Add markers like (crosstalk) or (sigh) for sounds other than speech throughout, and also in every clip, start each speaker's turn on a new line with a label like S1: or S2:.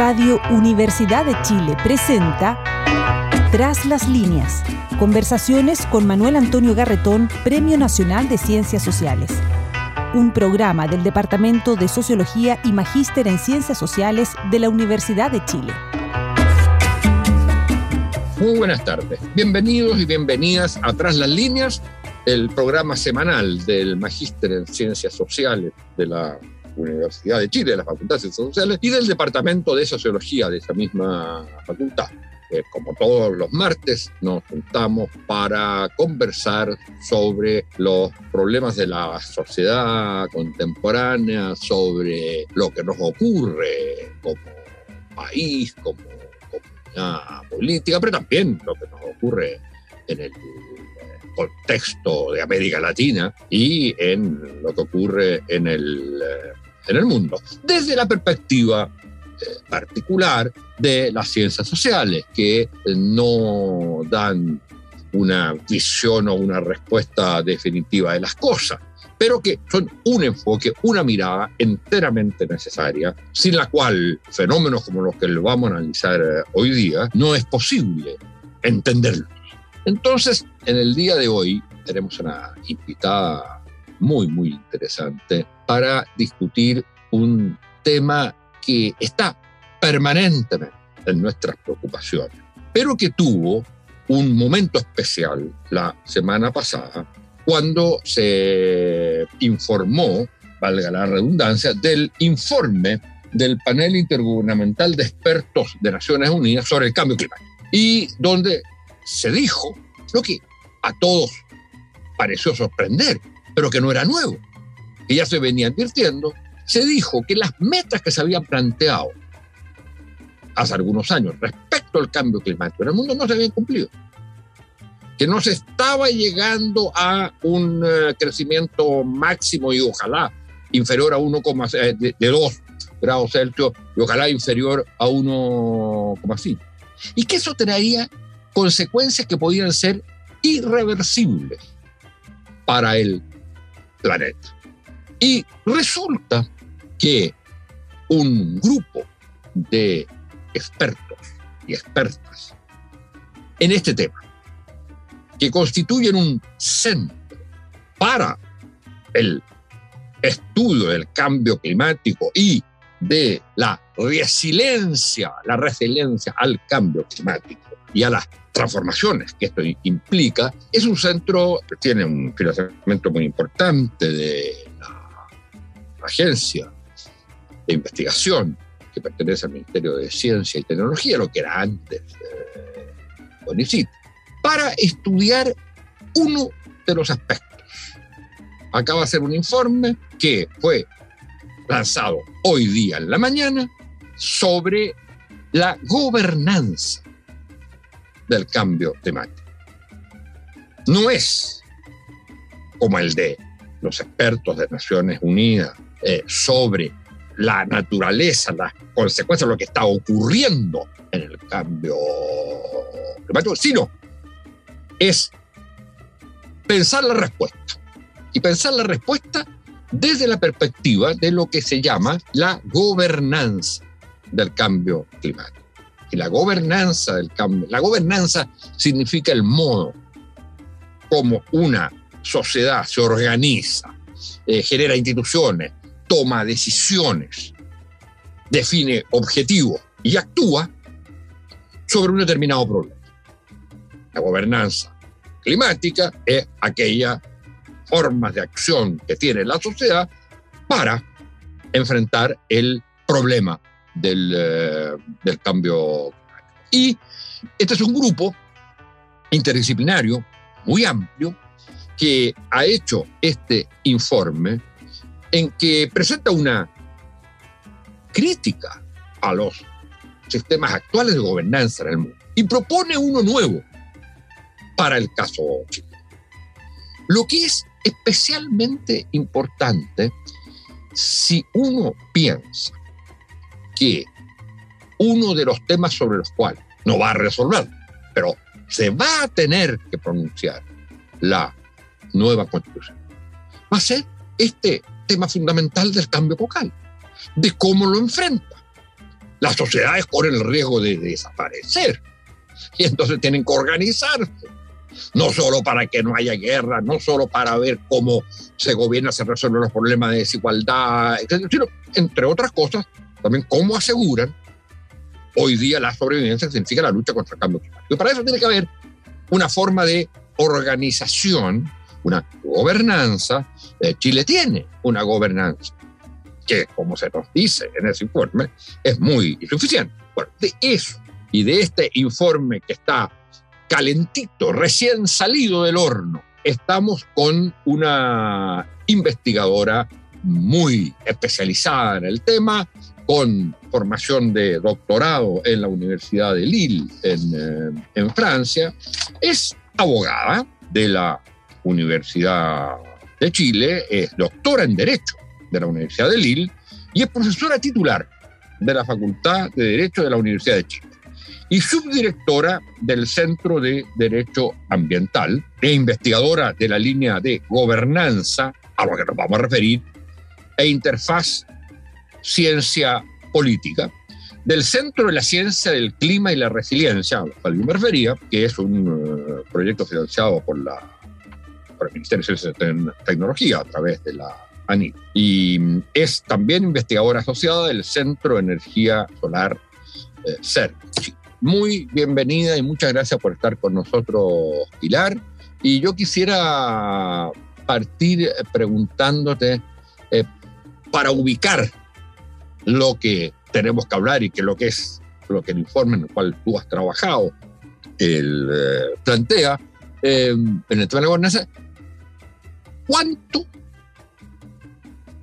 S1: Radio Universidad de Chile presenta Tras las líneas. Conversaciones con Manuel Antonio Garretón, Premio Nacional de Ciencias Sociales. Un programa del Departamento de Sociología y Magíster en Ciencias Sociales de la Universidad de Chile.
S2: Muy buenas tardes. Bienvenidos y bienvenidas a Tras las líneas, el programa semanal del Magíster en Ciencias Sociales de la Universidad de Chile, de la Facultad de Ciencias Sociales, y del Departamento de Sociología de esa misma facultad. Eh, como todos los martes, nos juntamos para conversar sobre los problemas de la sociedad contemporánea, sobre lo que nos ocurre como país, como comunidad política, pero también lo que nos ocurre en el contexto de América Latina y en lo que ocurre en el eh, en el mundo, desde la perspectiva eh, particular de las ciencias sociales, que no dan una visión o una respuesta definitiva de las cosas, pero que son un enfoque, una mirada enteramente necesaria, sin la cual fenómenos como los que vamos a analizar eh, hoy día no es posible entenderlos. Entonces, en el día de hoy tenemos una invitada muy, muy interesante para discutir un tema que está permanentemente en nuestras preocupaciones, pero que tuvo un momento especial la semana pasada cuando se informó, valga la redundancia, del informe del panel intergubernamental de expertos de Naciones Unidas sobre el cambio climático. Y donde se dijo lo que a todos pareció sorprender, pero que no era nuevo, que ya se venía advirtiendo, se dijo que las metas que se habían planteado hace algunos años respecto al cambio climático en el mundo no se habían cumplido. Que no se estaba llegando a un eh, crecimiento máximo y ojalá inferior a 1,2 eh, de, de 2 grados Celsius y ojalá inferior a 1,5. Y que eso traía consecuencias que podían ser irreversibles para el planeta. Y resulta que un grupo de expertos y expertas en este tema, que constituyen un centro para el estudio del cambio climático y de la resiliencia, la resiliencia al cambio climático y a las transformaciones que esto implica, es un centro tiene un financiamiento muy importante de agencia de investigación que pertenece al Ministerio de Ciencia y Tecnología, lo que era antes eh, para estudiar uno de los aspectos. Acaba de ser un informe que fue lanzado hoy día en la mañana sobre la gobernanza del cambio temático. No es como el de los expertos de Naciones Unidas eh, sobre la naturaleza, las consecuencias lo que está ocurriendo en el cambio climático, sino es pensar la respuesta. Y pensar la respuesta desde la perspectiva de lo que se llama la gobernanza del cambio climático y la gobernanza del cambio. La gobernanza significa el modo como una sociedad se organiza, eh, genera instituciones, toma decisiones, define objetivos y actúa sobre un determinado problema. La gobernanza climática es aquella forma de acción que tiene la sociedad para enfrentar el problema del, eh, del cambio Y este es un grupo interdisciplinario muy amplio que ha hecho este informe en que presenta una crítica a los sistemas actuales de gobernanza en el mundo y propone uno nuevo para el caso chileno. Lo que es especialmente importante si uno piensa que uno de los temas sobre los cuales no va a resolver, pero se va a tener que pronunciar la nueva constitución, va a ser este tema fundamental del cambio vocal, de cómo lo enfrenta. las sociedades corren el riesgo de desaparecer. Y entonces tienen que organizarse. No solo para que no haya guerra, no solo para ver cómo se gobierna, se resuelven los problemas de desigualdad, sino, entre otras cosas, también cómo aseguran hoy día la sobrevivencia que significa la lucha contra el cambio climático. Y para eso tiene que haber una forma de organización, una gobernanza. Eh, Chile tiene una gobernanza que, como se nos dice en ese informe, es muy insuficiente. Bueno, de eso y de este informe que está calentito, recién salido del horno, estamos con una investigadora muy especializada en el tema, con formación de doctorado en la Universidad de Lille, en, eh, en Francia, es abogada de la Universidad de Chile, es doctora en Derecho de la Universidad de Lille y es profesora titular de la Facultad de Derecho de la Universidad de Chile y subdirectora del Centro de Derecho Ambiental e investigadora de la línea de gobernanza, a lo que nos vamos a referir, e interfaz ciencia política, del Centro de la Ciencia del Clima y la Resiliencia, al cual yo me refería, que es un uh, proyecto financiado por, la, por el Ministerio de Ciencia y Tecnología a través de la ANI. Y mm, es también investigadora asociada del Centro de Energía Solar eh, CER. Muy bienvenida y muchas gracias por estar con nosotros, Pilar. Y yo quisiera partir eh, preguntándote, eh, para ubicar lo que tenemos que hablar y que lo que es lo que el informe en el cual tú has trabajado el, eh, plantea en el tema de la gobernanza, ¿cuánto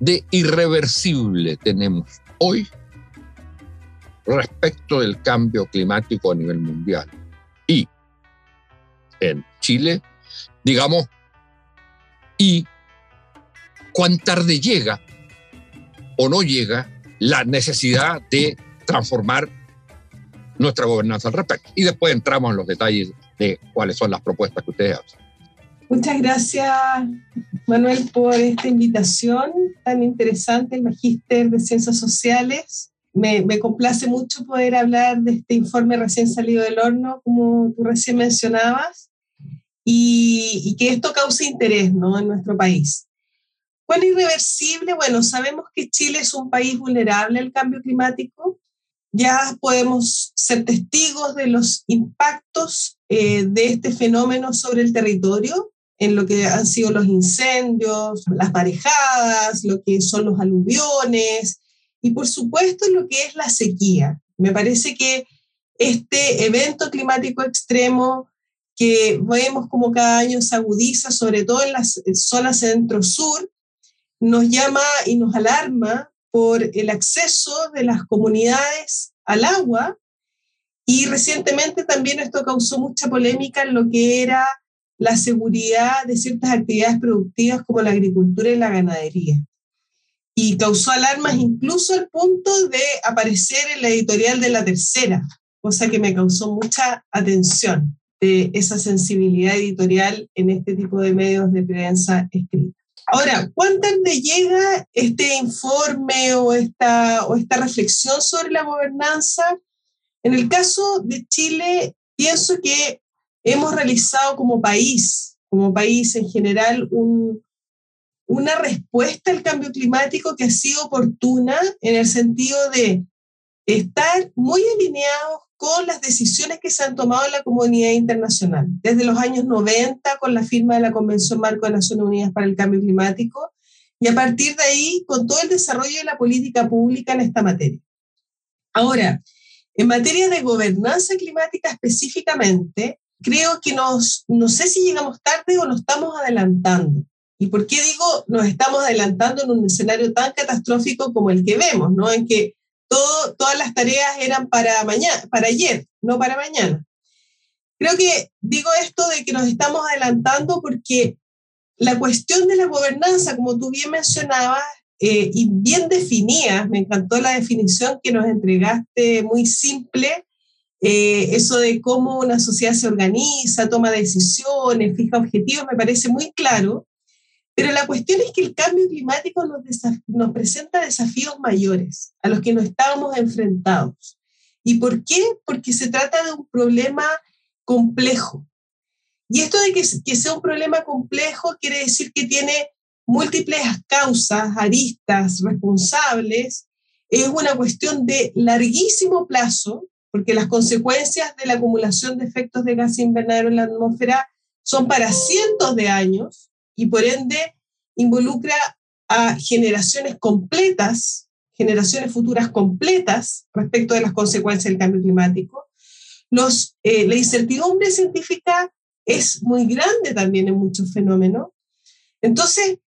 S2: de irreversible tenemos hoy respecto del cambio climático a nivel mundial. Y en Chile, digamos, y cuán tarde llega o no llega la necesidad de transformar nuestra gobernanza al respecto. Y después entramos en los detalles de cuáles son las propuestas que ustedes hacen.
S3: Muchas gracias, Manuel, por esta invitación tan interesante, el Magíster de Ciencias Sociales. Me, me, complace mucho poder hablar de este informe recién salido del horno, como tú recién mencionabas, y, y que esto cause interés ¿no? en nuestro país. ¿Cuál irreversible? Bueno, sabemos que Chile es un país vulnerable al cambio climático. Ya podemos ser testigos de los impactos eh, de este fenómeno sobre el territorio, en lo que han sido los incendios, las marejadas, lo que son los aluviones y por supuesto lo que es la sequía. Me parece que este evento climático extremo que vemos como cada año se agudiza, sobre todo en las zonas centro-sur, nos llama y nos alarma por el acceso de las comunidades al agua y recientemente también esto causó mucha polémica en lo que era la seguridad de ciertas actividades productivas como la agricultura y la ganadería. Y causó alarmas incluso al punto de aparecer en la editorial de la tercera, cosa que me causó mucha atención de esa sensibilidad editorial en este tipo de medios de prensa escrita. Ahora, ¿cuán tarde llega este informe o esta, o esta reflexión sobre la gobernanza? En el caso de Chile, pienso que hemos realizado como país, como país en general, un, una respuesta al cambio climático que ha sido oportuna en el sentido de estar muy alineados con las decisiones que se han tomado en la comunidad internacional, desde los años 90 con la firma de la Convención Marco de Naciones Unidas para el Cambio Climático y a partir de ahí con todo el desarrollo de la política pública en esta materia. Ahora, en materia de gobernanza climática específicamente, creo que nos, no sé si llegamos tarde o nos estamos adelantando. ¿Y por qué digo nos estamos adelantando en un escenario tan catastrófico como el que vemos, ¿no? En que todas las tareas eran para mañana, para ayer, no para mañana. Creo que digo esto de que nos estamos adelantando porque la cuestión de la gobernanza, como tú bien mencionabas, eh, y bien definida, me encantó la definición que nos entregaste, muy simple, eh, eso de cómo una sociedad se organiza, toma decisiones, fija objetivos, me parece muy claro. Pero la cuestión es que el cambio climático nos, presenta desafíos mayores a los que no estábamos enfrentados. ¿Y por qué? Porque se trata de un problema complejo. Y esto de que, que sea un problema complejo quiere decir que tiene múltiples causas, aristas, responsables. Es una cuestión de larguísimo plazo, porque las consecuencias de la acumulación de efectos de gas invernadero en la atmósfera son para cientos de años y por ende involucra a generaciones completas, generaciones futuras completas respecto de las consecuencias del cambio climático. Los, eh, la incertidumbre científica es muy grande también en muchos fenómenos. Entonces,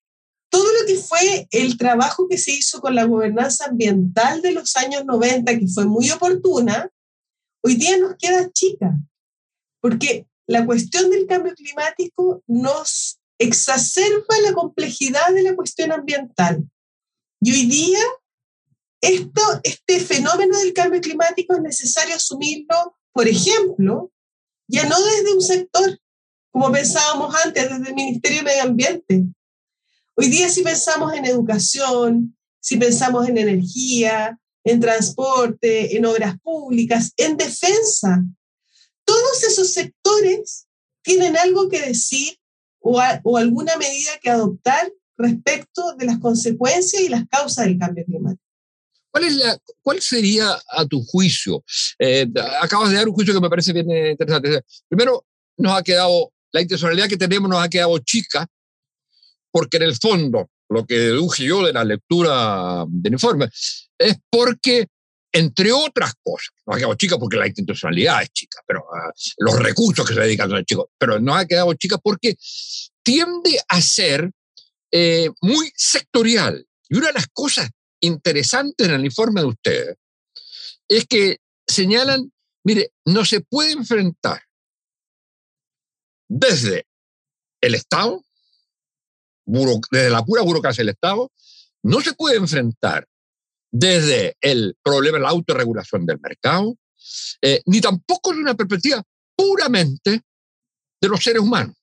S3: todo lo que fue el trabajo que se hizo con la gobernanza ambiental de los años 90, que fue muy oportuna, hoy día nos queda chica, porque la cuestión del cambio climático nos exacerba la complejidad de la cuestión ambiental. Y hoy día, esto, este fenómeno del cambio climático es necesario asumirlo, por ejemplo, ya no desde un sector, como pensábamos antes, desde el Ministerio de Medio Ambiente. Hoy día si pensamos en educación, si pensamos en energía, en transporte, en obras públicas, en defensa, todos esos sectores tienen algo que decir o, alguna medida que adoptar respecto de las consecuencias y las causas del cambio climático.
S2: ¿Cuál, es la, ¿Cuál sería, a tu juicio? Eh, acabas de dar un juicio que me parece bien interesante. Primero, nos ha quedado, la intencionalidad que tenemos nos ha quedado chica, porque en el fondo, lo que deduje yo de la lectura del informe, es porque, entre otras cosas, nos ha quedado chica porque la intencionalidad es chica, pero uh, los recursos que se dedican los chicos, pero nos ha quedado chica porque tiende a ser eh, muy sectorial. Y una de las cosas interesante en el informe de ustedes es que señalan, mire, no se puede enfrentar desde el Estado, desde la pura burocracia del Estado, no se puede enfrentar desde el problema de la autorregulación del mercado, eh, ni tampoco de una perspectiva puramente de los seres humanos.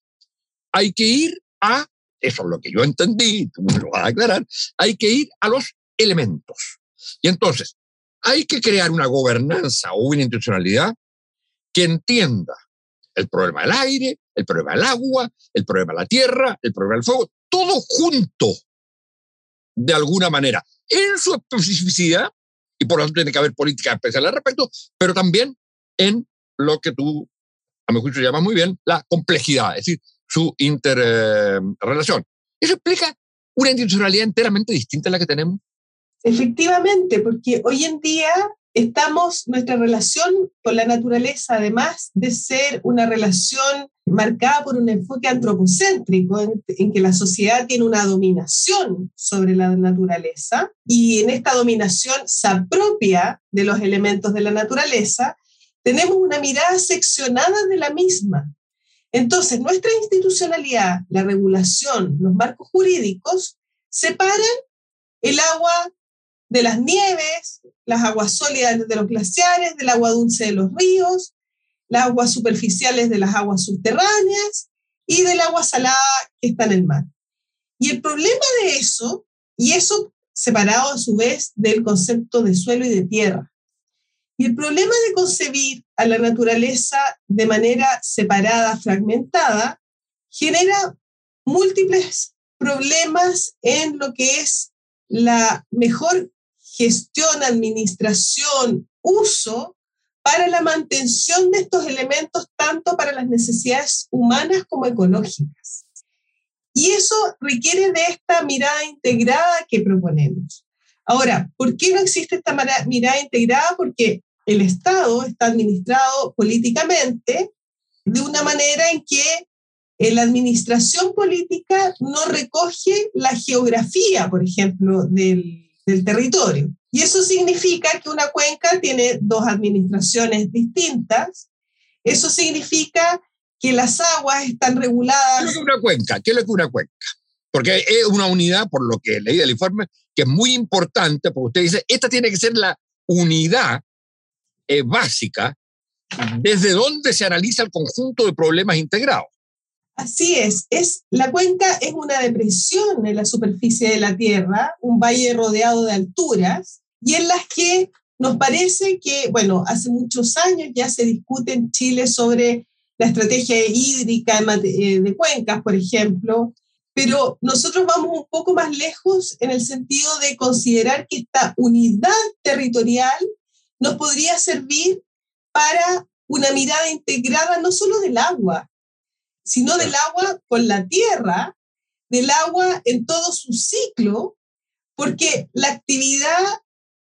S2: Hay que ir a, eso es lo que yo entendí, tú me lo vas a aclarar, hay que ir a los elementos. Y entonces, hay que crear una gobernanza o una institucionalidad que entienda el problema del aire, el problema del agua, el problema de la tierra, el problema del fuego, todo junto, de alguna manera, en su especificidad, y por lo tanto tiene que haber políticas especiales al respecto, pero también en lo que tú, a mi juicio, llamas muy bien, la complejidad, es decir, su interrelación. Eso explica una institucionalidad enteramente distinta a la que tenemos.
S3: Efectivamente, porque hoy en día estamos, nuestra relación con la naturaleza, además de ser una relación marcada por un enfoque antropocéntrico, en, que la sociedad tiene una dominación sobre la naturaleza y en esta dominación se apropia de los elementos de la naturaleza, tenemos una mirada seccionada de la misma. Entonces, nuestra institucionalidad, la regulación, los marcos jurídicos, separan el agua de las nieves, las aguas sólidas de los glaciares, del agua dulce de los ríos, las aguas superficiales de las aguas subterráneas y del agua salada que está en el mar. Y el problema de eso, y eso separado a su vez del concepto de suelo y de tierra, y el problema de concebir a la naturaleza de manera separada, fragmentada, genera múltiples problemas en lo que es la mejor gestión, administración, uso para la mantención de estos elementos tanto para las necesidades humanas como ecológicas. Y eso requiere de esta mirada integrada que proponemos. Ahora, ¿por qué no existe esta mirada integrada? Porque el Estado está administrado políticamente de una manera en que eh, la administración política no recoge la geografía, por ejemplo, del, del territorio. Y eso significa que una cuenca tiene dos administraciones distintas. Eso significa que las aguas están reguladas.
S2: ¿Qué es una cuenca? ¿Qué es lo que una cuenca? Porque es una unidad, por lo que leí del informe, que es muy importante, porque usted dice, esta tiene que ser la unidad eh, básica desde donde se analiza el conjunto de problemas integrados.
S3: Así es, es, la cuenca es una depresión en la superficie de la Tierra, un valle rodeado de alturas, y en las que nos parece que, bueno, hace muchos años ya se discute en Chile sobre la estrategia hídrica eh, de cuencas, por ejemplo, pero nosotros vamos un poco más lejos en el sentido de considerar que esta unidad territorial nos podría servir para una mirada integrada no solo del agua, sino del agua con la tierra, del agua en todo su ciclo, porque la actividad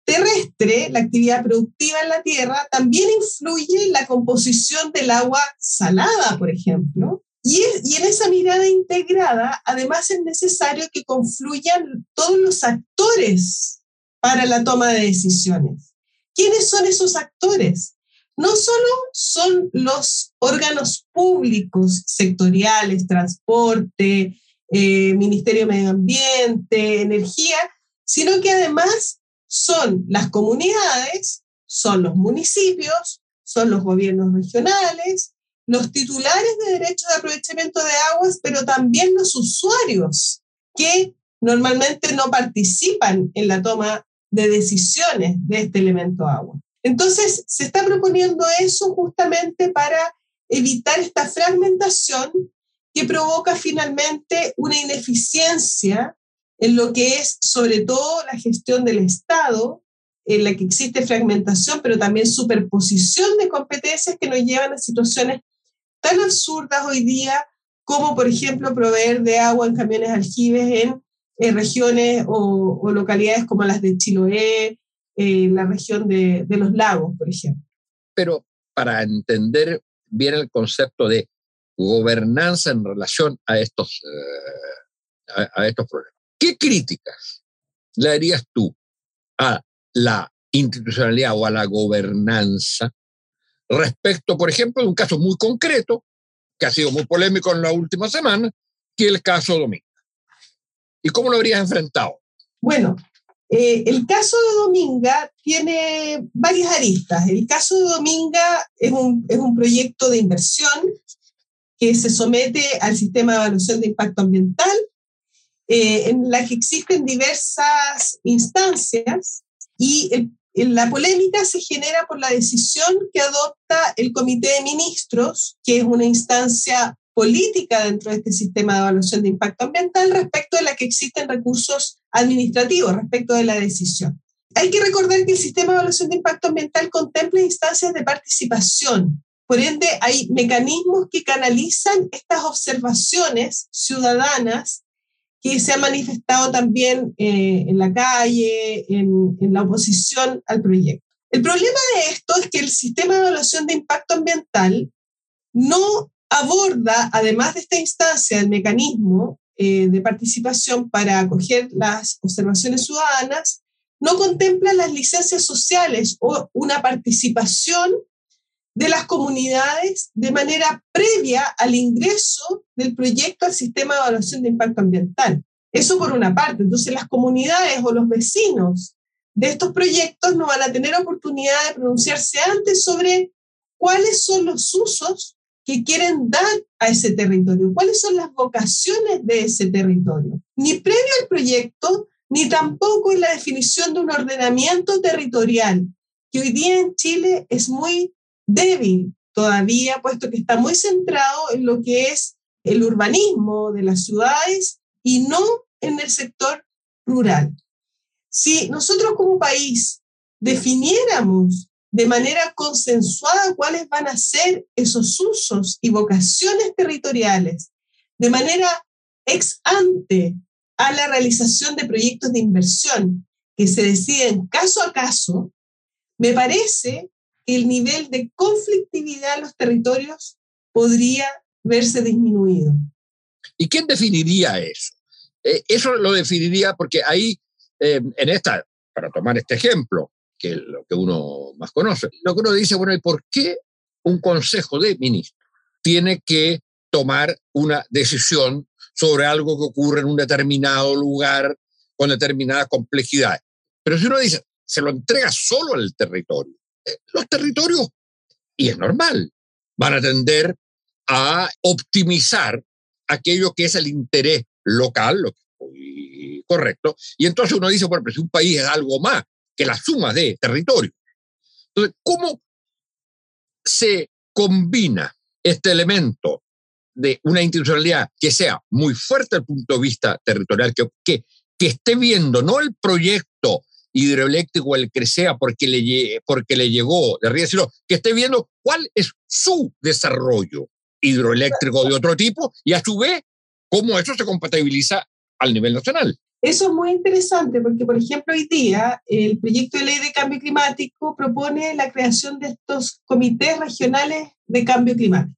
S3: terrestre, la actividad productiva en la tierra, también influye en la composición del agua salada, por ejemplo, y, en esa mirada integrada, además es necesario que confluyan todos los actores para la toma de decisiones. ¿Quiénes son esos actores? No solo son los órganos públicos sectoriales, transporte, eh, Ministerio de Medio Ambiente, energía, sino que además son las comunidades, son los municipios, son los gobiernos regionales, los titulares de derechos de aprovechamiento de aguas, pero también los usuarios que normalmente no participan en la toma de decisiones de este elemento agua. Entonces, se está proponiendo eso justamente para evitar esta fragmentación que provoca finalmente una ineficiencia en lo que es sobre todo la gestión del Estado, en la que existe fragmentación, pero también superposición de competencias que nos llevan a situaciones tan absurdas hoy día como, por ejemplo, proveer de agua en camiones aljibes en, regiones o, localidades como las de Chiloé, eh, la región de, los lagos, por ejemplo.
S2: Pero para entender bien el concepto de gobernanza en relación a estos, eh, a, estos problemas, ¿qué críticas le harías tú a la institucionalidad o a la gobernanza respecto, por ejemplo, de un caso muy concreto, que ha sido muy polémico en la última semana, que es el caso Dominga. ¿Y cómo lo habrías enfrentado?
S3: Bueno, eh, el caso de Dominga tiene varias aristas. El caso de Dominga es un, es un proyecto de inversión que se somete al sistema de evaluación de impacto ambiental, eh, en la que existen diversas instancias y la polémica se genera por la decisión que adopta el Comité de Ministros, que es una instancia política dentro de este sistema de evaluación de impacto ambiental respecto de la que existen recursos administrativos respecto de la decisión. Hay que recordar que el sistema de evaluación de impacto ambiental contempla instancias de participación. Por ende, hay mecanismos que canalizan estas observaciones ciudadanas que se ha manifestado también eh, en la calle, en, en la oposición al proyecto. El problema de esto es que el sistema de evaluación de impacto ambiental no aborda, además de esta instancia, el mecanismo eh, de participación para acoger las observaciones ciudadanas, no contempla las licencias sociales o una participación de las comunidades de manera previa al ingreso del proyecto al sistema de evaluación de impacto ambiental. Eso por una parte. Entonces las comunidades o los vecinos de estos proyectos no van a tener oportunidad de pronunciarse antes sobre cuáles son los usos que quieren dar a ese territorio, cuáles son las vocaciones de ese territorio. Ni previo al proyecto, ni tampoco en la definición de un ordenamiento territorial, que hoy día en Chile es muy débil todavía, puesto que está muy centrado en lo que es el urbanismo de las ciudades y no en el sector rural. Si nosotros como país definiéramos de manera consensuada cuáles van a ser esos usos y vocaciones territoriales, de manera ex ante a la realización de proyectos de inversión que se deciden caso a caso, me parece el nivel de conflictividad en los territorios podría verse disminuido.
S2: ¿Y quién definiría eso? Eh, eso lo definiría porque ahí, eh, en esta, para tomar este ejemplo, que es lo que uno más conoce, lo que uno dice, bueno, ¿y por qué un consejo de ministros tiene que tomar una decisión sobre algo que ocurre en un determinado lugar con determinadas complejidades? Pero si uno dice, se lo entrega solo al territorio, los territorios, y es normal, van a tender a optimizar aquello que es el interés local, lo que correcto, y entonces uno dice, bueno, pero si un país es algo más que la suma de territorios, Entonces, ¿cómo se combina este elemento de una institucionalidad que sea muy fuerte desde el punto de vista territorial, que, que, que esté viendo no el proyecto hidroeléctrico, el que sea porque le, porque le llegó de Río, sino que esté viendo cuál es su desarrollo hidroeléctrico de otro tipo y a su vez cómo eso se compatibiliza al nivel nacional.
S3: Eso es muy interesante porque, por ejemplo, hoy día el proyecto de ley de cambio climático propone la creación de estos comités regionales de cambio climático.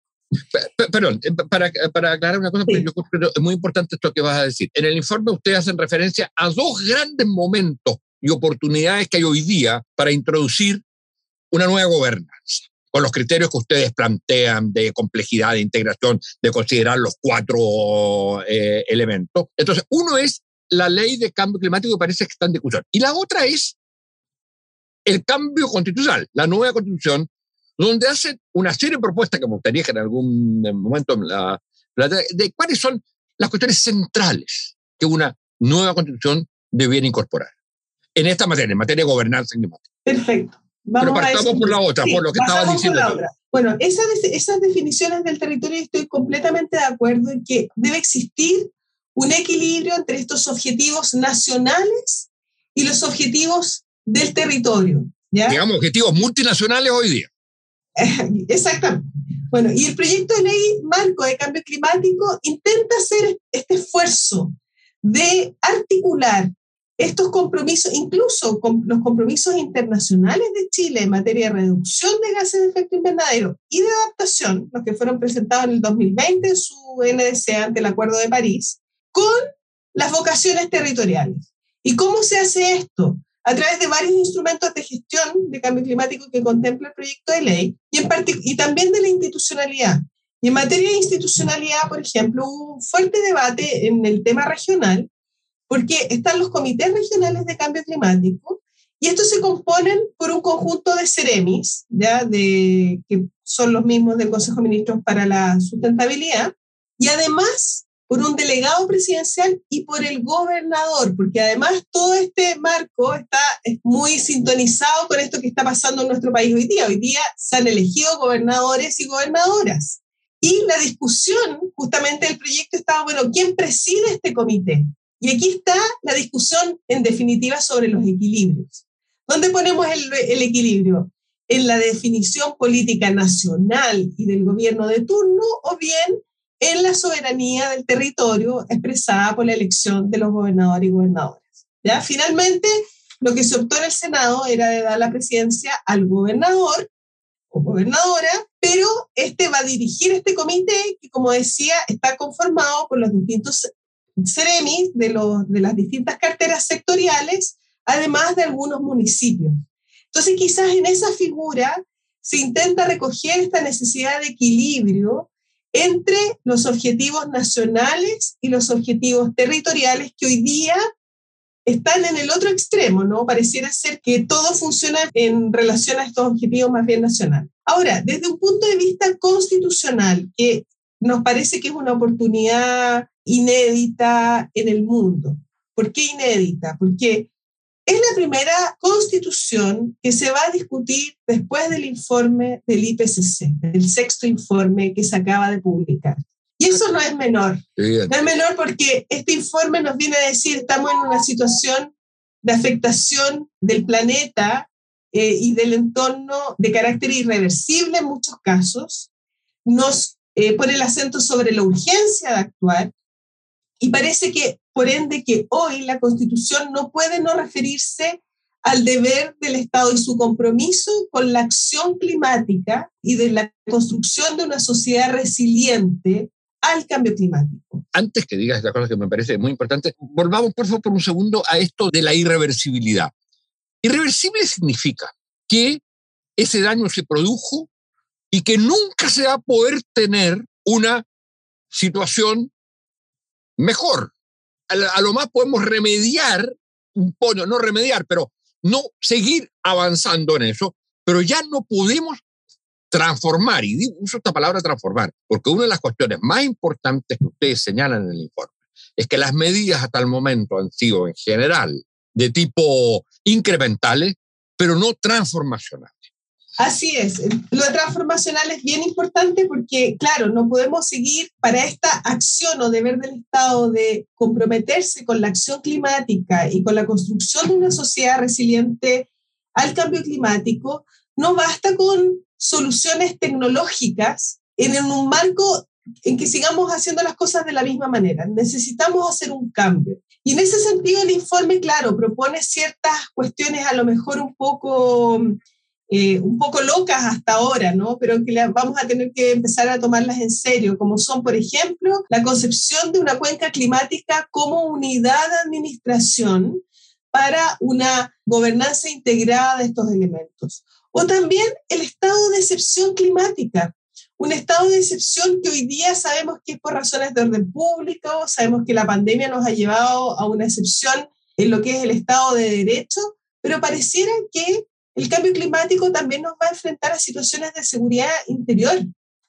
S2: Perdón, eh, para, para aclarar una cosa, yo creo que es muy importante esto que vas a decir. En el informe ustedes hacen referencia a dos grandes momentos y oportunidades que hay hoy día para introducir una nueva gobernanza, con los criterios que ustedes plantean de complejidad, de integración, de considerar los cuatro eh, elementos. Entonces, uno es la ley de cambio climático que parece que está en discusión. Y la otra es el cambio constitucional, la nueva constitución, donde hacen una serie de propuestas que me gustaría que en algún momento la, de cuáles son las cuestiones centrales que una nueva constitución debiera incorporar en esta materia, en materia de gobernanza climática.
S3: Perfecto.
S2: Vamos Pero partamos por la otra, por lo que estaba diciendo.
S3: Bueno, esas, esas definiciones del territorio estoy completamente de acuerdo en que debe existir un equilibrio entre estos objetivos nacionales y los objetivos del territorio. ¿ya?
S2: Digamos, objetivos multinacionales hoy día. (laughs)
S3: Exactamente. Bueno, y el proyecto de ley marco de cambio climático intenta hacer este esfuerzo de articular estos compromisos, incluso con los compromisos internacionales de Chile en materia de reducción de gases de efecto invernadero y de adaptación, los que fueron presentados en el 2020 en su NDC ante el Acuerdo de París, con las vocaciones territoriales. ¿Y cómo se hace esto? A través de varios instrumentos de gestión de cambio climático que contempla el proyecto de ley y, en y también de la institucionalidad. Y en materia de institucionalidad, por ejemplo, hubo un fuerte debate en el tema regional porque están los comités regionales de cambio climático y estos se componen por un conjunto de CEREMIS, ¿ya? De, que son los mismos del Consejo de Ministros para la Sustentabilidad, y además por un delegado presidencial y por el gobernador, porque además todo este marco está muy sintonizado con esto que está pasando en nuestro país hoy día. Hoy día se han elegido gobernadores y gobernadoras. Y la discusión, justamente el proyecto estaba, bueno, ¿quién preside este comité? Y aquí está la discusión en definitiva sobre los equilibrios. ¿Dónde ponemos el, el equilibrio? ¿En la definición política nacional y del gobierno de turno o bien en la soberanía del territorio expresada por la elección de los gobernadores y gobernadoras? ¿Ya? Finalmente, lo que se optó en el Senado era de dar la presidencia al gobernador o gobernadora, pero este va a dirigir este comité que, como decía, está conformado por los distintos CEREMI de, de las distintas carteras sectoriales, además de algunos municipios. Entonces, quizás en esa figura se intenta recoger esta necesidad de equilibrio entre los objetivos nacionales y los objetivos territoriales que hoy día están en el otro extremo, ¿no? Pareciera ser que todo funciona en relación a estos objetivos más bien nacionales. Ahora, desde un punto de vista constitucional, que nos parece que es una oportunidad inédita en el mundo. ¿Por qué inédita? Porque es la primera constitución que se va a discutir después del informe del IPCC, del sexto informe que se acaba de publicar. Y eso no es menor. No es menor porque este informe nos viene a decir estamos en una situación de afectación del planeta eh, y del entorno de carácter irreversible en muchos casos. Nos eh, pone el acento sobre la urgencia de actuar y parece que, por ende, que hoy la Constitución no puede no referirse al deber del Estado y su compromiso con la acción climática y de la construcción de una sociedad resiliente al cambio climático.
S2: Antes que digas esta cosa que me parece muy importante, volvamos por favor por un segundo a esto de la irreversibilidad. Irreversible significa que ese daño se produjo y que nunca se va a poder tener una situación mejor. A, lo más podemos remediar, un poco, no remediar, pero no seguir avanzando en eso, pero ya no podemos transformar, y uso esta palabra transformar, porque una de las cuestiones más importantes que ustedes señalan en el informe es que las medidas hasta el momento han sido en general de tipo incrementales, pero no transformacionales.
S3: Así es. Lo transformacional es bien importante porque, claro, no podemos seguir para esta acción o deber del Estado de comprometerse con la acción climática y con la construcción de una sociedad resiliente al cambio climático. No basta con soluciones tecnológicas en un marco en que sigamos haciendo las cosas de la misma manera. Necesitamos hacer un cambio. Y en ese sentido el informe, claro, propone ciertas cuestiones a lo mejor un poco eh, un poco locas hasta ahora, ¿no? Pero que vamos a tener que empezar a tomarlas en serio, como son, por ejemplo, la concepción de una cuenca climática como unidad de administración para una gobernanza integrada de estos elementos. O también el estado de excepción climática, un estado de excepción que hoy día sabemos que es por razones de orden público, sabemos que la pandemia nos ha llevado a una excepción en lo que es el estado de derecho, pero pareciera que el cambio climático también nos va a enfrentar a situaciones de seguridad interior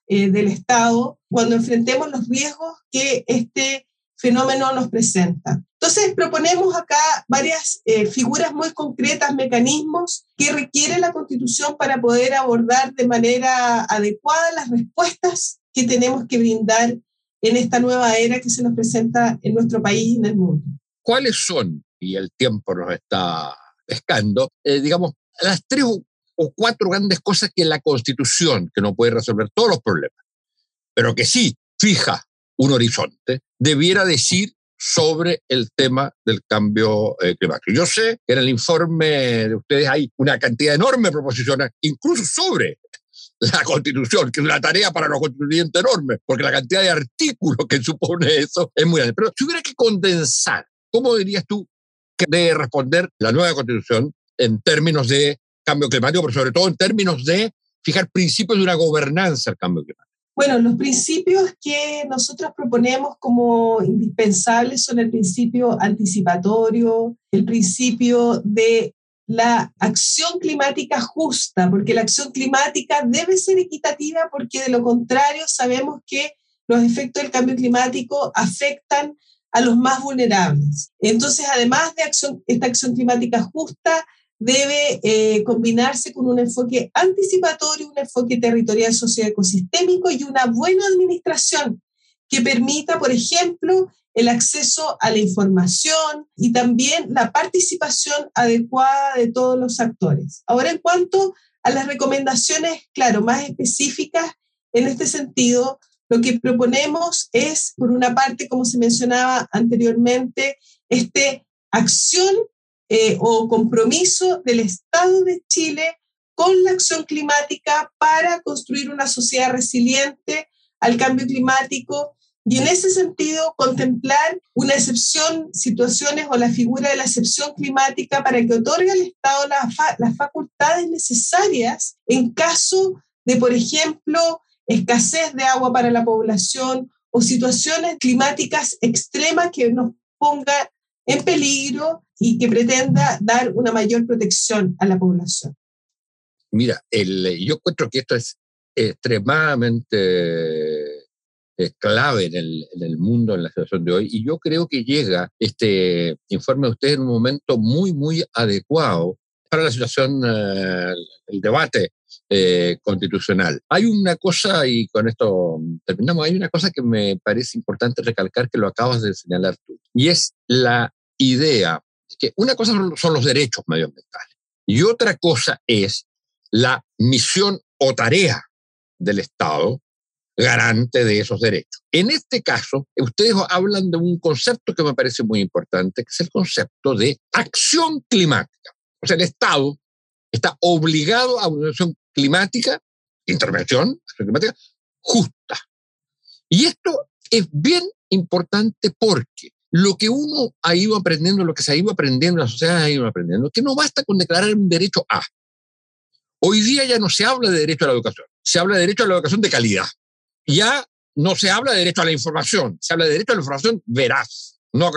S3: eh, del Estado cuando enfrentemos los riesgos que este fenómeno nos presenta. Entonces, proponemos acá varias eh, figuras muy concretas, mecanismos que requiere la Constitución para poder abordar de manera adecuada las respuestas que tenemos que brindar en esta nueva era que se nos presenta en nuestro país y en el mundo.
S2: ¿Cuáles son, y el tiempo nos está pescando, eh, digamos, las tres o, cuatro grandes cosas que la Constitución, que no puede resolver todos los problemas, pero que sí fija un horizonte, debiera decir sobre el tema del cambio eh, climático. Yo sé que en el informe de ustedes hay una cantidad enorme de proposiciones, incluso sobre la Constitución, que es una tarea para los constituyentes enorme, porque la cantidad de artículos que supone eso es muy grande. Pero si hubiera que condensar, ¿cómo dirías tú que debe responder la nueva Constitución en términos de cambio climático, pero sobre todo en términos de fijar principios de una gobernanza al cambio climático.
S3: Bueno, los principios que nosotros proponemos como indispensables son el principio anticipatorio, el principio de la acción climática justa, porque la acción climática debe ser equitativa porque de lo contrario sabemos que los efectos del cambio climático afectan a los más vulnerables. Entonces, además de acción, esta acción climática justa, debe eh, combinarse con un enfoque anticipatorio, un enfoque territorial socioecosistémico y una buena administración que permita, por ejemplo, el acceso a la información y también la participación adecuada de todos los actores. Ahora, en cuanto a las recomendaciones, claro, más específicas en este sentido, lo que proponemos es, por una parte, como se mencionaba anteriormente, este acción eh, o compromiso del Estado de Chile con la acción climática para construir una sociedad resiliente al cambio climático y en ese sentido contemplar una excepción, situaciones o la figura de la excepción climática para que otorgue al Estado las facultades necesarias en caso de, por ejemplo, escasez de agua para la población o situaciones climáticas extremas que nos pongan en peligro y que pretenda dar una mayor protección a la población.
S2: Mira, el, yo encuentro que esto es extremadamente eh, clave en el, en el, mundo, en la situación de hoy, y yo creo que llega este informe de ustedes en un momento muy, muy adecuado para la situación, eh, el debate eh, constitucional. Hay una cosa, y con esto terminamos, hay una cosa que me parece importante recalcar que lo acabas de señalar tú, y es la idea que una cosa son los derechos medioambientales y otra cosa es la misión o tarea del Estado garante de esos derechos. En este caso, ustedes hablan de un concepto que me parece muy importante, que es el concepto de acción climática. O sea, el Estado está obligado a una acción climática, intervención, acción climática, justa. Y esto es bien importante porque lo que uno ha ido aprendiendo, lo que se ha ido aprendiendo, la sociedad ha ido aprendiendo, que no basta con declarar un derecho a. Hoy día ya no se habla de derecho a la educación, se habla de derecho a la educación de calidad. Ya no se habla de derecho a la información, se habla de derecho a la información veraz, no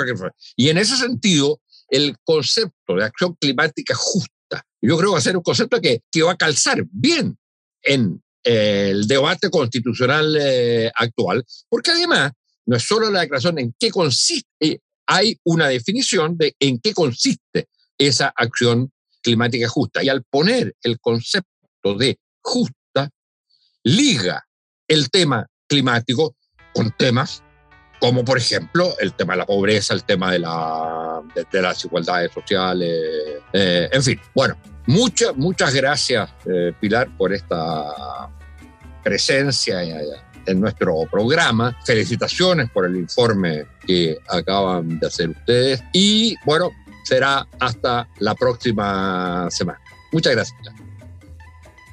S2: Y en ese sentido, el concepto de acción climática justa, yo creo que va a ser un concepto que, que va a calzar bien en eh, el debate constitucional eh, actual, porque además no es solo la declaración en qué consiste, eh, hay una definición de en qué consiste esa acción climática justa. Y al poner el concepto de justa liga el tema climático con temas como por ejemplo el tema de la pobreza, el tema de, la, de, las desigualdades sociales, eh, en fin. Bueno, muchas, muchas gracias eh, Pilar por esta presencia en nuestro programa. Felicitaciones por el informe que acaban de hacer ustedes y bueno, será hasta la próxima semana. Muchas gracias.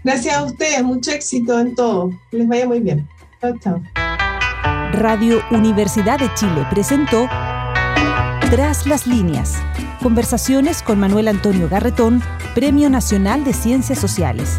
S3: Gracias a ustedes, mucho éxito en todo. les vaya muy bien. Chao, chao.
S1: Radio Universidad de Chile presentó Tras las líneas. Conversaciones con Manuel Antonio Garretón, Premio Nacional de Ciencias Sociales.